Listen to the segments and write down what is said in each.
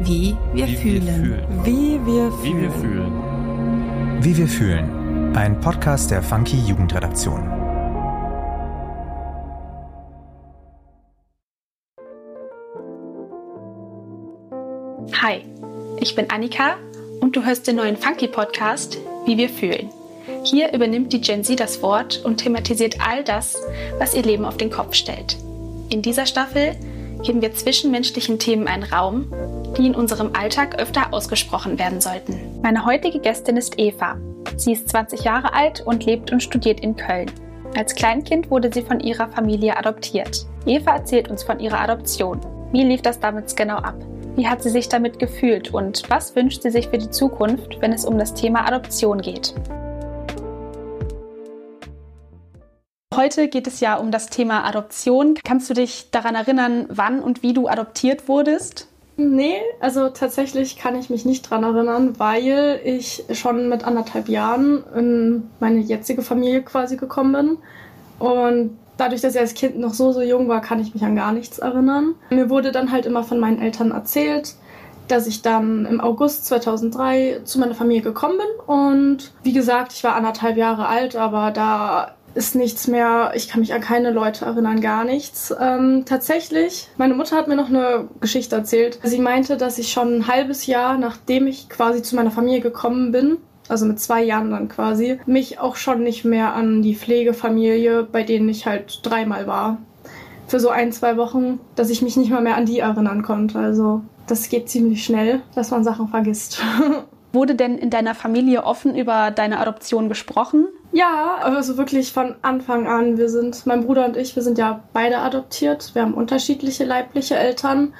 Wie wir Wie wir fühlen. fühlen. Wie wir Wie wir fühlen. fühlen. Wie wir fühlen. Ein Podcast der Funky Jugendredaktion. Hi, ich bin Annika und du hörst den neuen Funky Podcast Wie wir fühlen. Hier übernimmt die Gen Z das Wort und thematisiert all das, was ihr Leben auf den Kopf stellt. In dieser Staffel geben wir zwischenmenschlichen Themen einen Raum, die in unserem Alltag öfter ausgesprochen werden sollten. Meine heutige Gästin ist Eva. Sie ist 20 Jahre alt und lebt und studiert in Köln. Als Kleinkind wurde sie von ihrer Familie adoptiert. Eva erzählt uns von ihrer Adoption. Wie lief das damals genau ab? Wie hat sie sich damit gefühlt und was wünscht sie sich für die Zukunft, wenn es um das Thema Adoption geht? Heute geht es ja um das Thema Adoption. Kannst du dich daran erinnern, wann und wie du adoptiert wurdest? Nee, also tatsächlich kann ich mich nicht dran erinnern, weil ich schon mit anderthalb Jahren in meine jetzige Familie quasi gekommen bin. Und dadurch, dass ich als Kind noch so, so jung war, kann ich mich an gar nichts erinnern. Mir wurde dann halt immer von meinen Eltern erzählt, dass ich dann im August 2003 zu meiner Familie gekommen bin. Und wie gesagt, ich war anderthalb Jahre alt, aber da ist nichts mehr, ich kann mich an keine Leute erinnern, gar nichts. Ähm, tatsächlich, meine Mutter hat mir noch eine Geschichte erzählt. Sie meinte, dass ich schon ein halbes Jahr, nachdem ich quasi zu meiner Familie gekommen bin, also mit zwei Jahren dann quasi, mich auch schon nicht mehr an die Pflegefamilie, bei denen ich halt dreimal war, für so ein, zwei Wochen, dass ich mich nicht mal mehr an die erinnern konnte. Also das geht ziemlich schnell, dass man Sachen vergisst. Wurde denn in deiner Familie offen über deine Adoption gesprochen? Ja, also wirklich von Anfang an. Wir sind, mein Bruder und ich, wir sind ja beide adoptiert. Wir haben unterschiedliche leibliche Eltern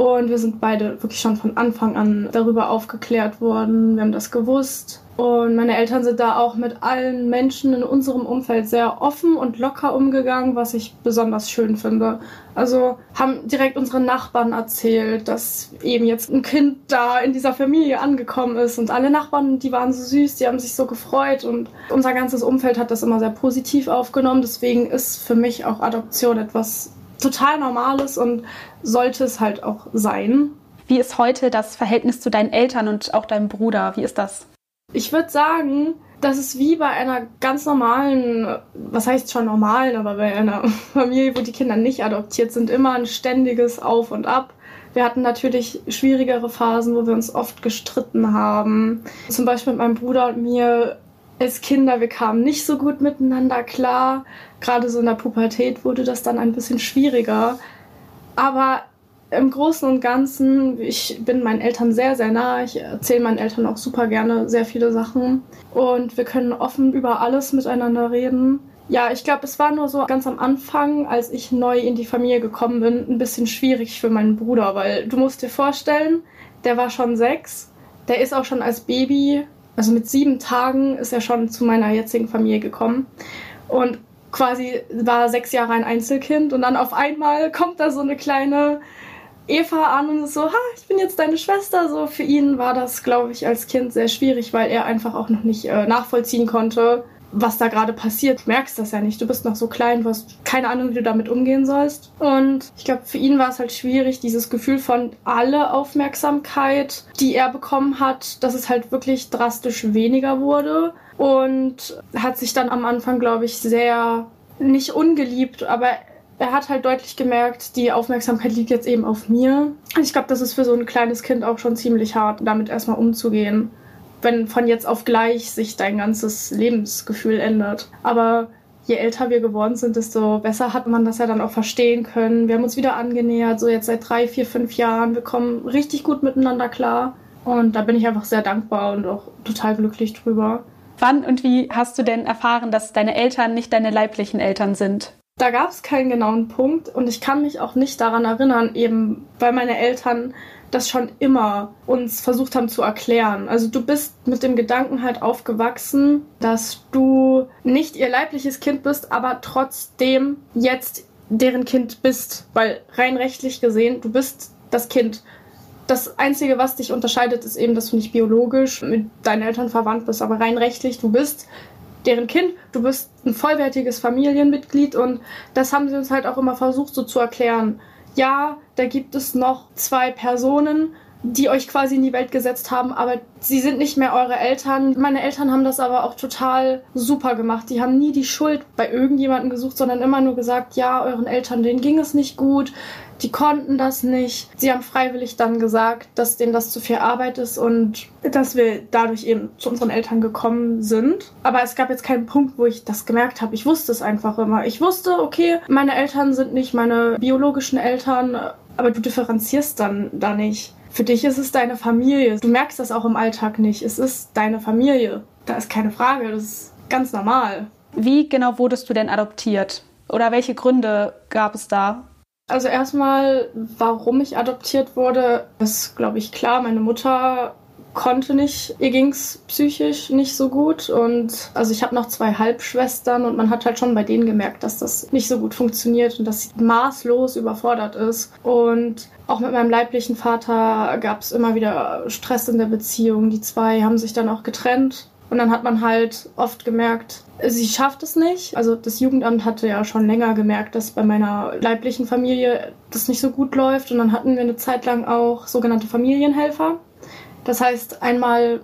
und wir sind beide wirklich schon von Anfang an darüber aufgeklärt worden. Wir haben das gewusst. Und meine Eltern sind da auch mit allen Menschen in unserem Umfeld sehr offen und locker umgegangen, was ich besonders schön finde. Also haben direkt unseren Nachbarn erzählt, dass eben jetzt ein Kind da in dieser Familie angekommen ist. Und alle Nachbarn, die waren so süß, die haben sich so gefreut. Und unser ganzes Umfeld hat das immer sehr positiv aufgenommen. Deswegen ist für mich auch Adoption etwas total Normales und sollte es halt auch sein. Wie ist heute das Verhältnis zu deinen Eltern und auch deinem Bruder? Wie ist das? Ich würde sagen, das ist wie bei einer ganz normalen, was heißt schon normalen, aber bei einer Familie, wo die Kinder nicht adoptiert sind, immer ein ständiges Auf und Ab. Wir hatten natürlich schwierigere Phasen, wo wir uns oft gestritten haben. Zum Beispiel mit meinem Bruder und mir als Kinder, wir kamen nicht so gut miteinander klar. Gerade so in der Pubertät wurde das dann ein bisschen schwieriger. Aber im Großen und Ganzen, ich bin meinen Eltern sehr, sehr nah. Ich erzähle meinen Eltern auch super gerne sehr viele Sachen. Und wir können offen über alles miteinander reden. Ja, ich glaube, es war nur so ganz am Anfang, als ich neu in die Familie gekommen bin, ein bisschen schwierig für meinen Bruder, weil du musst dir vorstellen, der war schon sechs, der ist auch schon als Baby, also mit sieben Tagen ist er schon zu meiner jetzigen Familie gekommen. Und quasi war sechs Jahre ein Einzelkind und dann auf einmal kommt da so eine kleine Eva an und ist so, ha, ich bin jetzt deine Schwester. So für ihn war das, glaube ich, als Kind sehr schwierig, weil er einfach auch noch nicht äh, nachvollziehen konnte, was da gerade passiert. Du merkst das ja nicht. Du bist noch so klein, du hast keine Ahnung, wie du damit umgehen sollst. Und ich glaube, für ihn war es halt schwierig, dieses Gefühl von alle Aufmerksamkeit, die er bekommen hat, dass es halt wirklich drastisch weniger wurde. Und hat sich dann am Anfang, glaube ich, sehr nicht ungeliebt, aber er hat halt deutlich gemerkt, die Aufmerksamkeit liegt jetzt eben auf mir. Ich glaube, das ist für so ein kleines Kind auch schon ziemlich hart, damit erstmal umzugehen. Wenn von jetzt auf gleich sich dein ganzes Lebensgefühl ändert. Aber je älter wir geworden sind, desto besser hat man das ja dann auch verstehen können. Wir haben uns wieder angenähert, so jetzt seit drei, vier, fünf Jahren. Wir kommen richtig gut miteinander klar. Und da bin ich einfach sehr dankbar und auch total glücklich drüber. Wann und wie hast du denn erfahren, dass deine Eltern nicht deine leiblichen Eltern sind? Da gab es keinen genauen Punkt und ich kann mich auch nicht daran erinnern, eben weil meine Eltern das schon immer uns versucht haben zu erklären. Also du bist mit dem Gedanken halt aufgewachsen, dass du nicht ihr leibliches Kind bist, aber trotzdem jetzt deren Kind bist, weil rein rechtlich gesehen, du bist das Kind. Das Einzige, was dich unterscheidet, ist eben, dass du nicht biologisch mit deinen Eltern verwandt bist, aber rein rechtlich, du bist deren Kind, du bist ein vollwertiges Familienmitglied und das haben sie uns halt auch immer versucht so zu erklären. Ja, da gibt es noch zwei Personen, die euch quasi in die Welt gesetzt haben, aber sie sind nicht mehr eure Eltern. Meine Eltern haben das aber auch total super gemacht. Die haben nie die Schuld bei irgendjemandem gesucht, sondern immer nur gesagt, ja, euren Eltern, denen ging es nicht gut, die konnten das nicht. Sie haben freiwillig dann gesagt, dass denen das zu viel Arbeit ist und dass wir dadurch eben zu unseren Eltern gekommen sind. Aber es gab jetzt keinen Punkt, wo ich das gemerkt habe. Ich wusste es einfach immer. Ich wusste, okay, meine Eltern sind nicht meine biologischen Eltern, aber du differenzierst dann da nicht. Für dich ist es deine Familie. Du merkst das auch im Alltag nicht. Es ist deine Familie. Da ist keine Frage. Das ist ganz normal. Wie genau wurdest du denn adoptiert? Oder welche Gründe gab es da? Also erstmal, warum ich adoptiert wurde, ist, glaube ich, klar. Meine Mutter konnte nicht, ihr ging es psychisch nicht so gut und also ich habe noch zwei Halbschwestern und man hat halt schon bei denen gemerkt, dass das nicht so gut funktioniert und dass sie maßlos überfordert ist und auch mit meinem leiblichen Vater gab es immer wieder Stress in der Beziehung. Die zwei haben sich dann auch getrennt und dann hat man halt oft gemerkt, sie schafft es nicht. Also das Jugendamt hatte ja schon länger gemerkt, dass bei meiner leiblichen Familie das nicht so gut läuft. Und dann hatten wir eine Zeit lang auch sogenannte Familienhelfer. Das heißt, einmal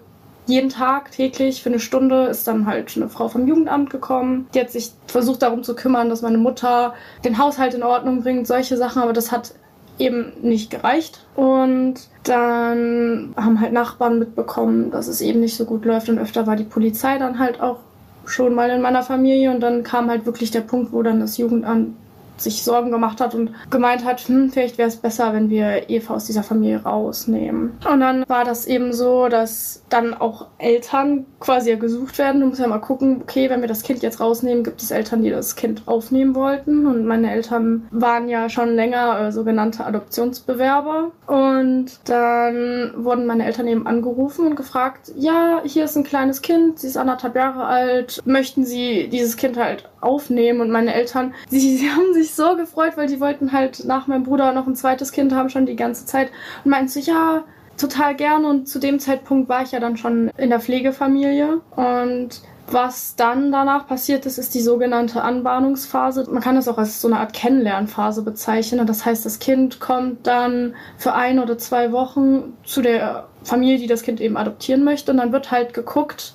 jeden Tag täglich für eine Stunde ist dann halt eine Frau vom Jugendamt gekommen. Die hat sich versucht darum zu kümmern, dass meine Mutter den Haushalt in Ordnung bringt, solche Sachen, aber das hat eben nicht gereicht. Und dann haben halt Nachbarn mitbekommen, dass es eben nicht so gut läuft und öfter war die Polizei dann halt auch schon mal in meiner Familie und dann kam halt wirklich der Punkt, wo dann das Jugendamt sich Sorgen gemacht hat und gemeint hat, hm, vielleicht wäre es besser, wenn wir Eva aus dieser Familie rausnehmen. Und dann war das eben so, dass dann auch Eltern quasi ja gesucht werden. Du musst ja mal gucken, okay, wenn wir das Kind jetzt rausnehmen, gibt es Eltern, die das Kind aufnehmen wollten. Und meine Eltern waren ja schon länger äh, sogenannte Adoptionsbewerber. Und dann wurden meine Eltern eben angerufen und gefragt, ja, hier ist ein kleines Kind, sie ist anderthalb Jahre alt, möchten Sie dieses Kind halt aufnehmen? Und meine Eltern, sie, sie haben sich so gefreut, weil die wollten halt nach meinem Bruder noch ein zweites Kind haben, schon die ganze Zeit. Und meinten so, ja, total gerne und zu dem Zeitpunkt war ich ja dann schon in der Pflegefamilie und was dann danach passiert ist, ist die sogenannte Anbahnungsphase. Man kann das auch als so eine Art Kennenlernphase bezeichnen. Das heißt, das Kind kommt dann für ein oder zwei Wochen zu der Familie, die das Kind eben adoptieren möchte. Und dann wird halt geguckt,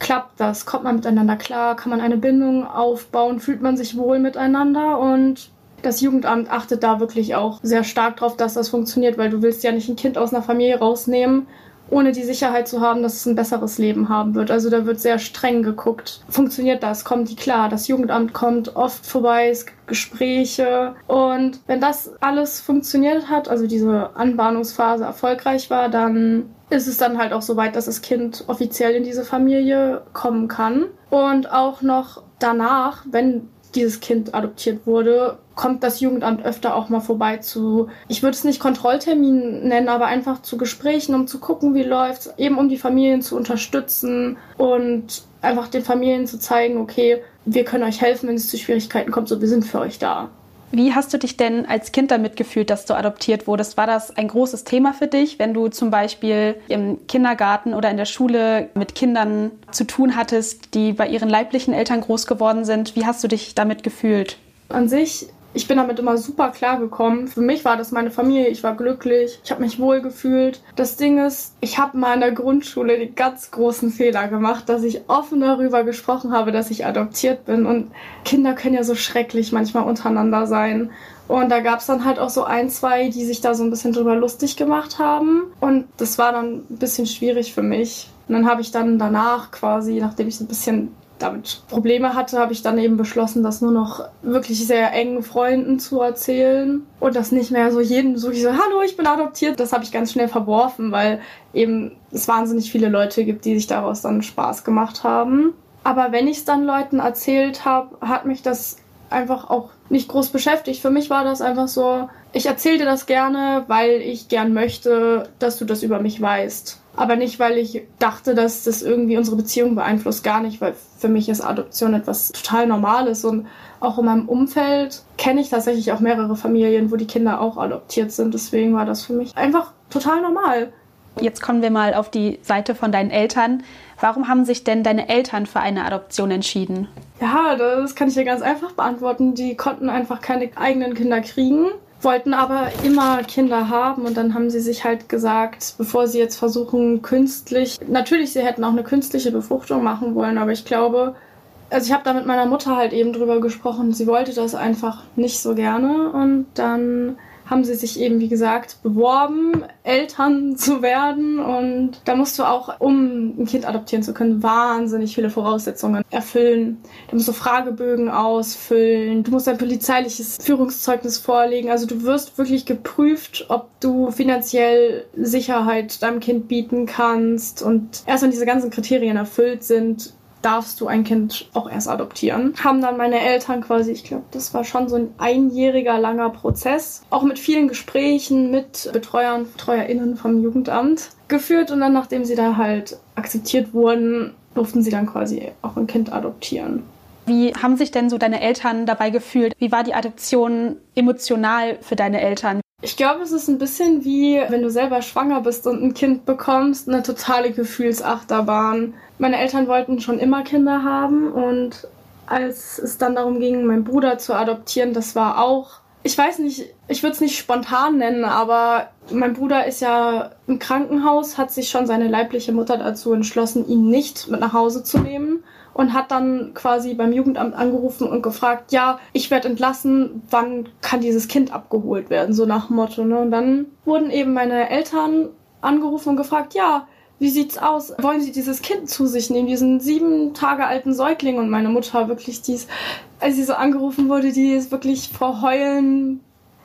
klappt das? Kommt man miteinander klar? Kann man eine Bindung aufbauen? Fühlt man sich wohl miteinander? Und das Jugendamt achtet da wirklich auch sehr stark drauf, dass das funktioniert, weil du willst ja nicht ein Kind aus einer Familie rausnehmen, ohne die Sicherheit zu haben, dass es ein besseres Leben haben wird. Also da wird sehr streng geguckt. Funktioniert das? Kommen die klar? Das Jugendamt kommt oft vorbei, es gibt Gespräche. Und wenn das alles funktioniert hat, also diese Anbahnungsphase erfolgreich war, dann ist es dann halt auch so weit, dass das Kind offiziell in diese Familie kommen kann. Und auch noch danach, wenn dieses Kind adoptiert wurde, kommt das Jugendamt öfter auch mal vorbei zu, ich würde es nicht Kontrolltermin nennen, aber einfach zu Gesprächen, um zu gucken, wie läuft's, eben um die Familien zu unterstützen und einfach den Familien zu zeigen, okay, wir können euch helfen, wenn es zu Schwierigkeiten kommt, so wir sind für euch da. Wie hast du dich denn als Kind damit gefühlt, dass du adoptiert wurdest? War das ein großes Thema für dich, wenn du zum Beispiel im Kindergarten oder in der Schule mit Kindern zu tun hattest, die bei ihren leiblichen Eltern groß geworden sind? Wie hast du dich damit gefühlt? An sich ich bin damit immer super klar gekommen. Für mich war das meine Familie, ich war glücklich, ich habe mich wohl gefühlt. Das Ding ist, ich habe mal in der Grundschule den ganz großen Fehler gemacht, dass ich offen darüber gesprochen habe, dass ich adoptiert bin. Und Kinder können ja so schrecklich manchmal untereinander sein. Und da gab es dann halt auch so ein, zwei, die sich da so ein bisschen drüber lustig gemacht haben. Und das war dann ein bisschen schwierig für mich. Und dann habe ich dann danach quasi, nachdem ich so ein bisschen damit Probleme hatte, habe ich dann eben beschlossen, das nur noch wirklich sehr engen Freunden zu erzählen und das nicht mehr so jedem so, ich so, hallo, ich bin adoptiert. Das habe ich ganz schnell verworfen, weil eben es wahnsinnig viele Leute gibt, die sich daraus dann Spaß gemacht haben. Aber wenn ich es dann Leuten erzählt habe, hat mich das einfach auch nicht groß beschäftigt. Für mich war das einfach so, ich erzähle dir das gerne, weil ich gern möchte, dass du das über mich weißt aber nicht, weil ich dachte, dass das irgendwie unsere Beziehung beeinflusst, gar nicht, weil für mich ist Adoption etwas total Normales und auch in meinem Umfeld kenne ich tatsächlich auch mehrere Familien, wo die Kinder auch adoptiert sind. Deswegen war das für mich einfach total normal. Jetzt kommen wir mal auf die Seite von deinen Eltern. Warum haben sich denn deine Eltern für eine Adoption entschieden? Ja, das kann ich dir ganz einfach beantworten. Die konnten einfach keine eigenen Kinder kriegen wollten aber immer Kinder haben und dann haben sie sich halt gesagt, bevor sie jetzt versuchen, künstlich, natürlich, sie hätten auch eine künstliche Befruchtung machen wollen, aber ich glaube, also ich habe da mit meiner Mutter halt eben drüber gesprochen, sie wollte das einfach nicht so gerne und dann haben sie sich eben, wie gesagt, beworben, Eltern zu werden. Und da musst du auch, um ein Kind adoptieren zu können, wahnsinnig viele Voraussetzungen erfüllen. Du musst so Fragebögen ausfüllen, du musst ein polizeiliches Führungszeugnis vorlegen. Also du wirst wirklich geprüft, ob du finanziell Sicherheit deinem Kind bieten kannst. Und erst wenn diese ganzen Kriterien erfüllt sind, darfst du ein Kind auch erst adoptieren. Haben dann meine Eltern quasi, ich glaube, das war schon so ein einjähriger langer Prozess, auch mit vielen Gesprächen mit Betreuern, BetreuerInnen vom Jugendamt geführt und dann, nachdem sie da halt akzeptiert wurden, durften sie dann quasi auch ein Kind adoptieren. Wie haben sich denn so deine Eltern dabei gefühlt? Wie war die Adoption emotional für deine Eltern? Ich glaube, es ist ein bisschen wie, wenn du selber schwanger bist und ein Kind bekommst, eine totale Gefühlsachterbahn. Meine Eltern wollten schon immer Kinder haben und als es dann darum ging, meinen Bruder zu adoptieren, das war auch, ich weiß nicht, ich würde es nicht spontan nennen, aber mein Bruder ist ja im Krankenhaus, hat sich schon seine leibliche Mutter dazu entschlossen, ihn nicht mit nach Hause zu nehmen und hat dann quasi beim Jugendamt angerufen und gefragt, ja, ich werde entlassen, wann kann dieses Kind abgeholt werden, so nach Motto. Ne? Und dann wurden eben meine Eltern angerufen und gefragt, ja, wie sieht's aus? Wollen Sie dieses Kind zu sich nehmen, diesen sieben Tage alten Säugling? Und meine Mutter wirklich, dies, als sie so angerufen wurde, die ist wirklich vor Heulen,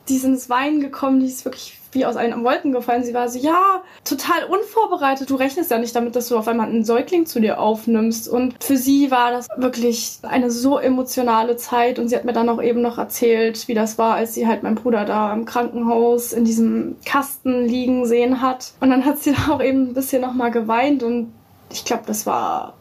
die sind ins Weinen gekommen, die ist wirklich wie aus allen Wolken gefallen. Sie war so, ja, total unvorbereitet. Du rechnest ja nicht damit, dass du auf einmal einen Säugling zu dir aufnimmst. Und für sie war das wirklich eine so emotionale Zeit. Und sie hat mir dann auch eben noch erzählt, wie das war, als sie halt meinen Bruder da im Krankenhaus in diesem Kasten liegen sehen hat. Und dann hat sie auch eben ein bisschen nochmal geweint. Und ich glaube, das war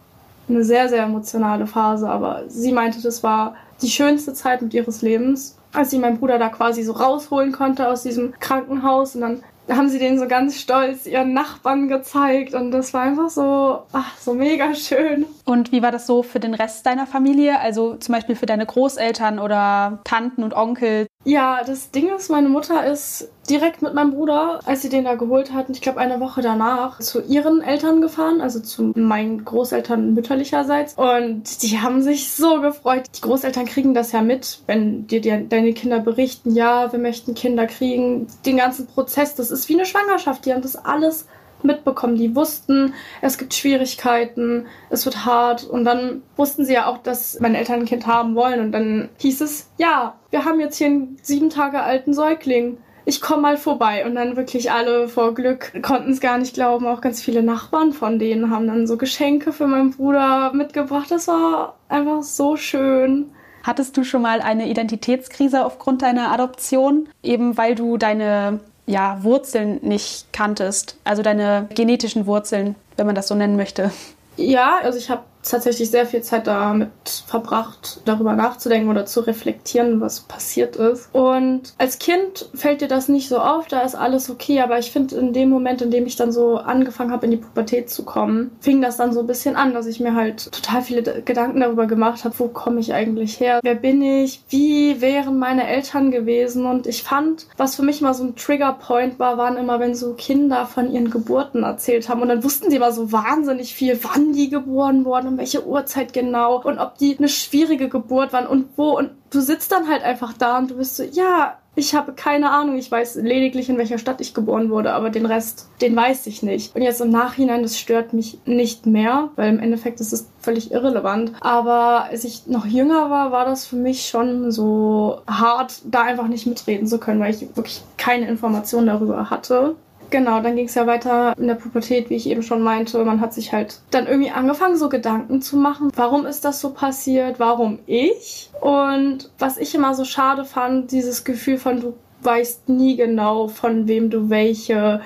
eine sehr, sehr emotionale Phase. Aber sie meinte, das war die schönste Zeit mit ihres Lebens als sie meinen Bruder da quasi so rausholen konnte aus diesem Krankenhaus und dann haben sie den so ganz stolz ihren Nachbarn gezeigt und das war einfach so, ach, so mega schön. Und wie war das so für den Rest deiner Familie? Also zum Beispiel für deine Großeltern oder Tanten und Onkel? Ja, das Ding ist, meine Mutter ist direkt mit meinem Bruder, als sie den da geholt hatten, ich glaube eine Woche danach, zu ihren Eltern gefahren, also zu meinen Großeltern mütterlicherseits. Und die haben sich so gefreut. Die Großeltern kriegen das ja mit, wenn dir deine Kinder berichten, ja, wir möchten Kinder kriegen. Den ganzen Prozess, das ist wie eine Schwangerschaft. Die haben das alles mitbekommen. Die wussten, es gibt Schwierigkeiten, es wird hart. Und dann wussten sie ja auch, dass meine Eltern ein Kind haben wollen. Und dann hieß es, ja, wir haben jetzt hier einen sieben Tage alten Säugling ich komme mal vorbei. Und dann wirklich alle vor Glück konnten es gar nicht glauben. Auch ganz viele Nachbarn von denen haben dann so Geschenke für meinen Bruder mitgebracht. Das war einfach so schön. Hattest du schon mal eine Identitätskrise aufgrund deiner Adoption? Eben weil du deine ja, Wurzeln nicht kanntest, also deine genetischen Wurzeln, wenn man das so nennen möchte. Ja, also ich habe tatsächlich sehr viel Zeit damit verbracht, darüber nachzudenken oder zu reflektieren, was passiert ist. Und als Kind fällt dir das nicht so auf, da ist alles okay, aber ich finde in dem Moment, in dem ich dann so angefangen habe, in die Pubertät zu kommen, fing das dann so ein bisschen an, dass ich mir halt total viele Gedanken darüber gemacht habe, wo komme ich eigentlich her, wer bin ich, wie wären meine Eltern gewesen? Und ich fand, was für mich mal so ein Triggerpoint war, waren immer, wenn so Kinder von ihren Geburten erzählt haben. Und dann wussten die immer so wahnsinnig viel, wann die geboren wurden um welche Uhrzeit genau und ob die eine schwierige Geburt waren und wo. Und du sitzt dann halt einfach da und du bist so, ja, ich habe keine Ahnung. Ich weiß lediglich, in welcher Stadt ich geboren wurde, aber den Rest, den weiß ich nicht. Und jetzt im Nachhinein, das stört mich nicht mehr, weil im Endeffekt ist es völlig irrelevant. Aber als ich noch jünger war, war das für mich schon so hart, da einfach nicht mitreden zu können, weil ich wirklich keine Informationen darüber hatte. Genau, dann ging es ja weiter in der Pubertät, wie ich eben schon meinte. Man hat sich halt dann irgendwie angefangen, so Gedanken zu machen. Warum ist das so passiert? Warum ich? Und was ich immer so schade fand, dieses Gefühl von, du weißt nie genau, von wem du welche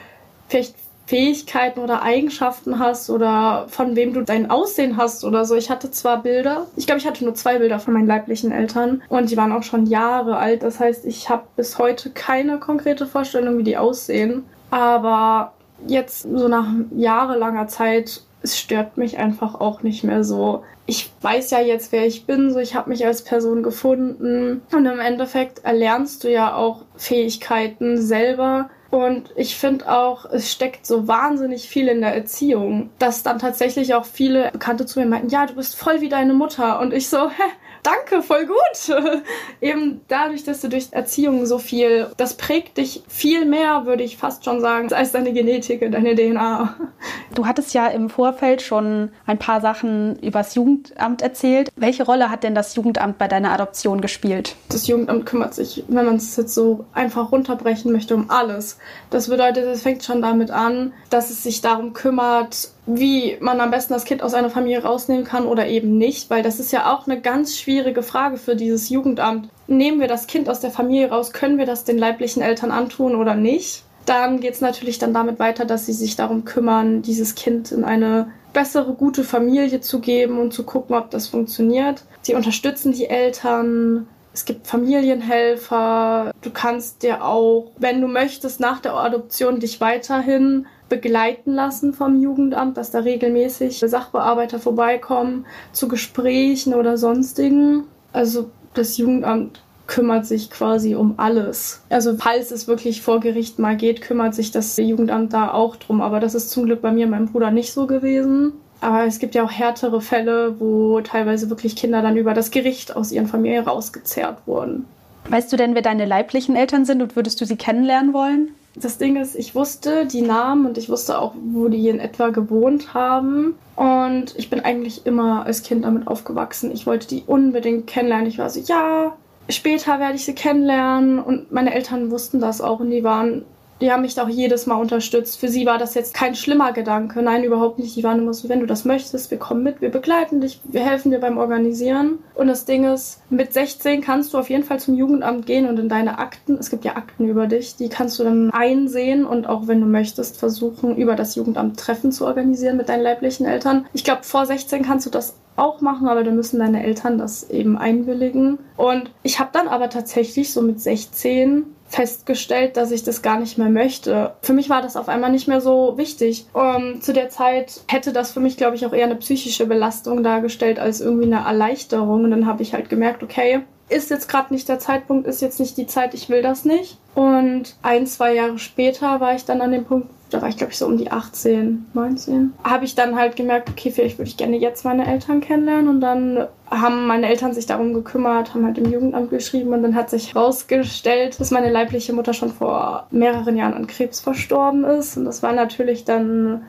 vielleicht Fähigkeiten oder Eigenschaften hast oder von wem du dein Aussehen hast oder so. Ich hatte zwar Bilder, ich glaube, ich hatte nur zwei Bilder von meinen leiblichen Eltern und die waren auch schon Jahre alt. Das heißt, ich habe bis heute keine konkrete Vorstellung, wie die aussehen. Aber jetzt so nach jahrelanger Zeit es stört mich einfach auch nicht mehr so. Ich weiß ja jetzt, wer ich bin, so ich habe mich als Person gefunden und im Endeffekt erlernst du ja auch Fähigkeiten selber. Und ich finde auch, es steckt so wahnsinnig viel in der Erziehung, dass dann tatsächlich auch viele Bekannte zu mir meinten, ja, du bist voll wie deine Mutter. Und ich so, hä, danke, voll gut. Eben dadurch, dass du durch Erziehung so viel, das prägt dich viel mehr, würde ich fast schon sagen, als deine Genetik, deine DNA. Du hattest ja im Vorfeld schon ein paar Sachen übers Jugendamt erzählt. Welche Rolle hat denn das Jugendamt bei deiner Adoption gespielt? Das Jugendamt kümmert sich, wenn man es jetzt so einfach runterbrechen möchte, um alles. Das bedeutet, es fängt schon damit an, dass es sich darum kümmert, wie man am besten das Kind aus einer Familie rausnehmen kann oder eben nicht, weil das ist ja auch eine ganz schwierige Frage für dieses Jugendamt. Nehmen wir das Kind aus der Familie raus, können wir das den leiblichen Eltern antun oder nicht? Dann geht es natürlich dann damit weiter, dass sie sich darum kümmern, dieses Kind in eine bessere, gute Familie zu geben und zu gucken, ob das funktioniert. Sie unterstützen die Eltern, es gibt Familienhelfer. Du kannst dir auch, wenn du möchtest, nach der Adoption dich weiterhin begleiten lassen vom Jugendamt, dass da regelmäßig Sachbearbeiter vorbeikommen zu Gesprächen oder sonstigen. Also das Jugendamt kümmert sich quasi um alles. Also falls es wirklich vor Gericht mal geht, kümmert sich das Jugendamt da auch drum. Aber das ist zum Glück bei mir und meinem Bruder nicht so gewesen. Aber es gibt ja auch härtere Fälle, wo teilweise wirklich Kinder dann über das Gericht aus ihren Familien rausgezerrt wurden. Weißt du denn, wer deine leiblichen Eltern sind und würdest du sie kennenlernen wollen? Das Ding ist, ich wusste die Namen und ich wusste auch, wo die in etwa gewohnt haben. Und ich bin eigentlich immer als Kind damit aufgewachsen. Ich wollte die unbedingt kennenlernen. Ich war so, ja, später werde ich sie kennenlernen. Und meine Eltern wussten das auch und die waren die haben mich da auch jedes Mal unterstützt. Für sie war das jetzt kein schlimmer Gedanke. Nein, überhaupt nicht. Die waren immer so, wenn du das möchtest, wir kommen mit, wir begleiten dich, wir helfen dir beim Organisieren. Und das Ding ist, mit 16 kannst du auf jeden Fall zum Jugendamt gehen und in deine Akten, es gibt ja Akten über dich, die kannst du dann einsehen und auch wenn du möchtest, versuchen, über das Jugendamt Treffen zu organisieren mit deinen leiblichen Eltern. Ich glaube, vor 16 kannst du das auch machen, aber dann müssen deine Eltern das eben einwilligen. Und ich habe dann aber tatsächlich so mit 16 festgestellt, dass ich das gar nicht mehr möchte. Für mich war das auf einmal nicht mehr so wichtig. Um, zu der Zeit hätte das für mich, glaube ich, auch eher eine psychische Belastung dargestellt als irgendwie eine Erleichterung. Und dann habe ich halt gemerkt, okay, ist jetzt gerade nicht der Zeitpunkt, ist jetzt nicht die Zeit, ich will das nicht. Und ein, zwei Jahre später war ich dann an dem Punkt, da war ich glaube ich so um die 18, 19, habe ich dann halt gemerkt, okay, vielleicht würde ich gerne jetzt meine Eltern kennenlernen und dann haben meine Eltern sich darum gekümmert, haben halt im Jugendamt geschrieben und dann hat sich herausgestellt, dass meine leibliche Mutter schon vor mehreren Jahren an Krebs verstorben ist und das war natürlich dann,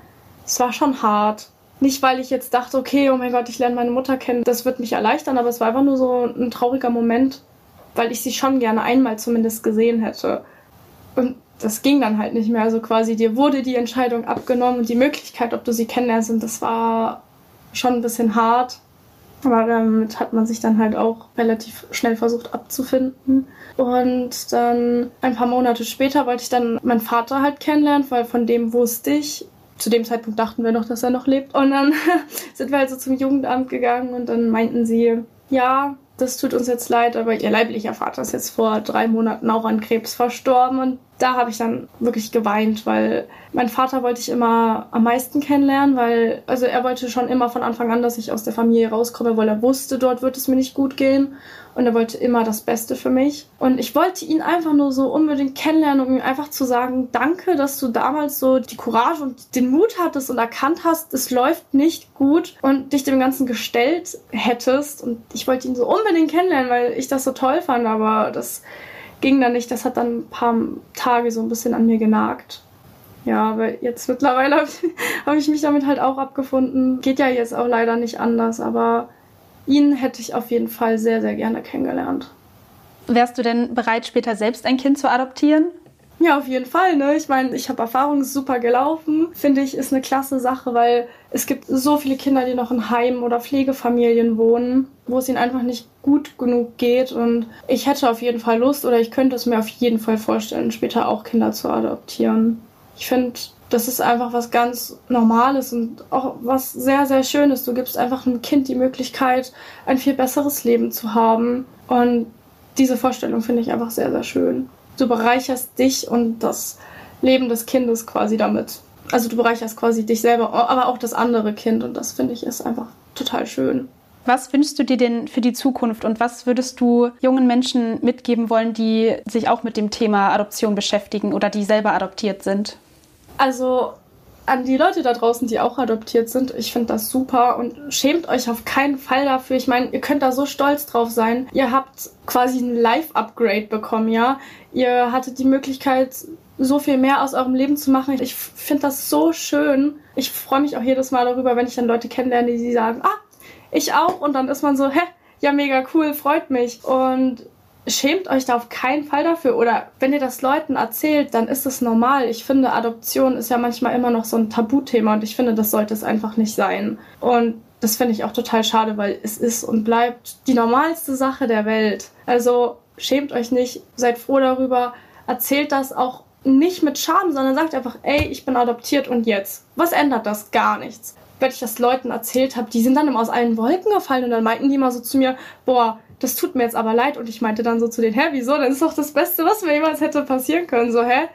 es war schon hart. Nicht, weil ich jetzt dachte, okay, oh mein Gott, ich lerne meine Mutter kennen, das wird mich erleichtern, aber es war einfach nur so ein trauriger Moment, weil ich sie schon gerne einmal zumindest gesehen hätte. Und das ging dann halt nicht mehr. Also quasi dir wurde die Entscheidung abgenommen und die Möglichkeit, ob du sie kennenlernst, und das war schon ein bisschen hart. Aber damit hat man sich dann halt auch relativ schnell versucht abzufinden. Und dann ein paar Monate später wollte ich dann meinen Vater halt kennenlernen, weil von dem wusste ich, zu dem Zeitpunkt dachten wir noch, dass er noch lebt. Und dann sind wir halt so zum Jugendamt gegangen und dann meinten sie, ja, das tut uns jetzt leid, aber ihr leiblicher Vater ist jetzt vor drei Monaten auch an Krebs verstorben und da habe ich dann wirklich geweint, weil mein Vater wollte ich immer am meisten kennenlernen, weil, also er wollte schon immer von Anfang an, dass ich aus der Familie rauskomme, weil er wusste, dort wird es mir nicht gut gehen. Und er wollte immer das Beste für mich. Und ich wollte ihn einfach nur so unbedingt kennenlernen, um ihm einfach zu sagen, danke, dass du damals so die Courage und den Mut hattest und erkannt hast, es läuft nicht gut und dich dem Ganzen gestellt hättest. Und ich wollte ihn so unbedingt kennenlernen, weil ich das so toll fand, aber das ging dann nicht. Das hat dann ein paar Tage so ein bisschen an mir genagt. Ja, aber jetzt mittlerweile habe ich mich damit halt auch abgefunden. Geht ja jetzt auch leider nicht anders, aber ihn hätte ich auf jeden Fall sehr, sehr gerne kennengelernt. Wärst du denn bereit, später selbst ein Kind zu adoptieren? Ja, auf jeden Fall. Ne? Ich meine, ich habe Erfahrungen super gelaufen. Finde ich, ist eine klasse Sache, weil es gibt so viele Kinder, die noch in Heimen oder Pflegefamilien wohnen, wo es ihnen einfach nicht gut genug geht. Und ich hätte auf jeden Fall Lust oder ich könnte es mir auf jeden Fall vorstellen, später auch Kinder zu adoptieren. Ich finde, das ist einfach was ganz Normales und auch was sehr, sehr Schönes. Du gibst einfach einem Kind die Möglichkeit, ein viel besseres Leben zu haben. Und diese Vorstellung finde ich einfach sehr, sehr schön du bereicherst dich und das Leben des Kindes quasi damit. Also du bereicherst quasi dich selber, aber auch das andere Kind und das finde ich ist einfach total schön. Was wünschst du dir denn für die Zukunft und was würdest du jungen Menschen mitgeben wollen, die sich auch mit dem Thema Adoption beschäftigen oder die selber adoptiert sind? Also an die Leute da draußen, die auch adoptiert sind, ich finde das super und schämt euch auf keinen Fall dafür. Ich meine, ihr könnt da so stolz drauf sein. Ihr habt quasi ein Life-Upgrade bekommen, ja. Ihr hattet die Möglichkeit, so viel mehr aus eurem Leben zu machen. Ich finde das so schön. Ich freue mich auch jedes Mal darüber, wenn ich dann Leute kennenlerne, die sagen, ah, ich auch. Und dann ist man so, hä, ja, mega cool, freut mich. Und schämt euch da auf keinen Fall dafür. Oder wenn ihr das Leuten erzählt, dann ist es normal. Ich finde, Adoption ist ja manchmal immer noch so ein Tabuthema und ich finde, das sollte es einfach nicht sein. Und das finde ich auch total schade, weil es ist und bleibt die normalste Sache der Welt. Also schämt euch nicht, seid froh darüber, erzählt das auch nicht mit Scham, sondern sagt einfach, ey, ich bin adoptiert und jetzt. Was ändert das? Gar nichts. Wenn ich das Leuten erzählt habe, die sind dann immer aus allen Wolken gefallen und dann meinten die immer so zu mir, boah, das tut mir jetzt aber leid. Und ich meinte dann so zu denen, hä, wieso? Das ist doch das Beste, was mir jemals hätte passieren können. So, hä?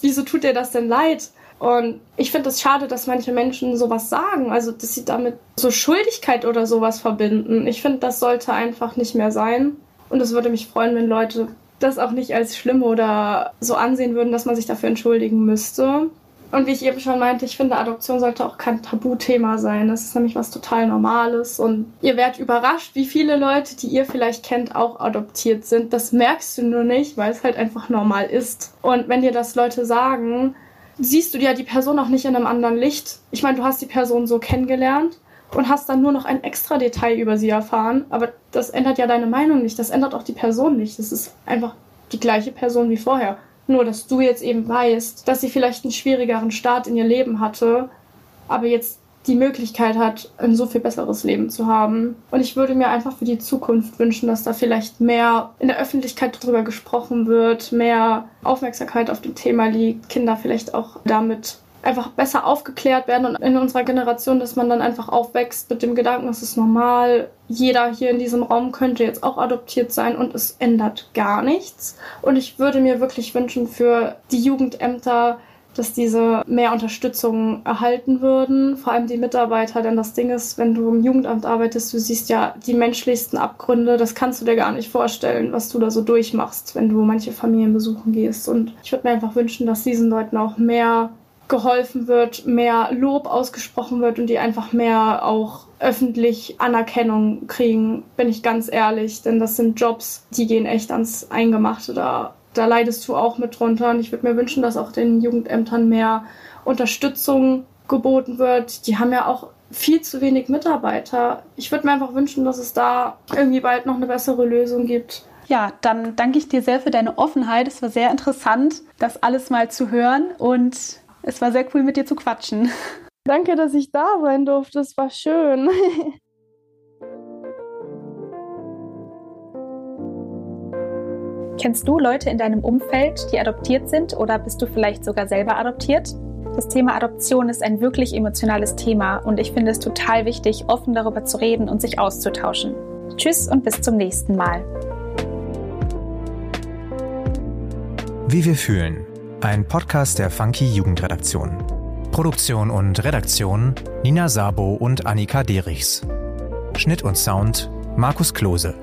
Wieso tut dir das denn leid? Und ich finde es das schade, dass manche Menschen sowas sagen, also dass sie damit so Schuldigkeit oder sowas verbinden. Ich finde, das sollte einfach nicht mehr sein. Und es würde mich freuen, wenn Leute das auch nicht als schlimm oder so ansehen würden, dass man sich dafür entschuldigen müsste. Und wie ich eben schon meinte, ich finde, Adoption sollte auch kein Tabuthema sein. Das ist nämlich was total Normales. Und ihr werdet überrascht, wie viele Leute, die ihr vielleicht kennt, auch adoptiert sind. Das merkst du nur nicht, weil es halt einfach normal ist. Und wenn dir das Leute sagen, siehst du ja die Person auch nicht in einem anderen Licht. Ich meine, du hast die Person so kennengelernt und hast dann nur noch ein extra Detail über sie erfahren. Aber das ändert ja deine Meinung nicht. Das ändert auch die Person nicht. Das ist einfach die gleiche Person wie vorher. Nur, dass du jetzt eben weißt, dass sie vielleicht einen schwierigeren Start in ihr Leben hatte, aber jetzt die Möglichkeit hat, ein so viel besseres Leben zu haben. Und ich würde mir einfach für die Zukunft wünschen, dass da vielleicht mehr in der Öffentlichkeit darüber gesprochen wird, mehr Aufmerksamkeit auf dem Thema liegt, Kinder vielleicht auch damit einfach besser aufgeklärt werden und in unserer Generation, dass man dann einfach aufwächst mit dem Gedanken, es ist normal, jeder hier in diesem Raum könnte jetzt auch adoptiert sein und es ändert gar nichts. Und ich würde mir wirklich wünschen für die Jugendämter, dass diese mehr Unterstützung erhalten würden, vor allem die Mitarbeiter, denn das Ding ist, wenn du im Jugendamt arbeitest, du siehst ja die menschlichsten Abgründe, das kannst du dir gar nicht vorstellen, was du da so durchmachst, wenn du manche Familien besuchen gehst. Und ich würde mir einfach wünschen, dass diesen Leuten auch mehr geholfen wird, mehr Lob ausgesprochen wird und die einfach mehr auch öffentlich Anerkennung kriegen, bin ich ganz ehrlich. Denn das sind Jobs, die gehen echt ans Eingemachte. Da, da leidest du auch mit drunter. Und ich würde mir wünschen, dass auch den Jugendämtern mehr Unterstützung geboten wird. Die haben ja auch viel zu wenig Mitarbeiter. Ich würde mir einfach wünschen, dass es da irgendwie bald noch eine bessere Lösung gibt. Ja, dann danke ich dir sehr für deine Offenheit. Es war sehr interessant, das alles mal zu hören. Und es war sehr cool, mit dir zu quatschen. Danke, dass ich da sein durfte. Es war schön. Kennst du Leute in deinem Umfeld, die adoptiert sind oder bist du vielleicht sogar selber adoptiert? Das Thema Adoption ist ein wirklich emotionales Thema und ich finde es total wichtig, offen darüber zu reden und sich auszutauschen. Tschüss und bis zum nächsten Mal. Wie wir fühlen ein Podcast der Funky Jugendredaktion. Produktion und Redaktion Nina Sabo und Annika Derichs. Schnitt und Sound Markus Klose.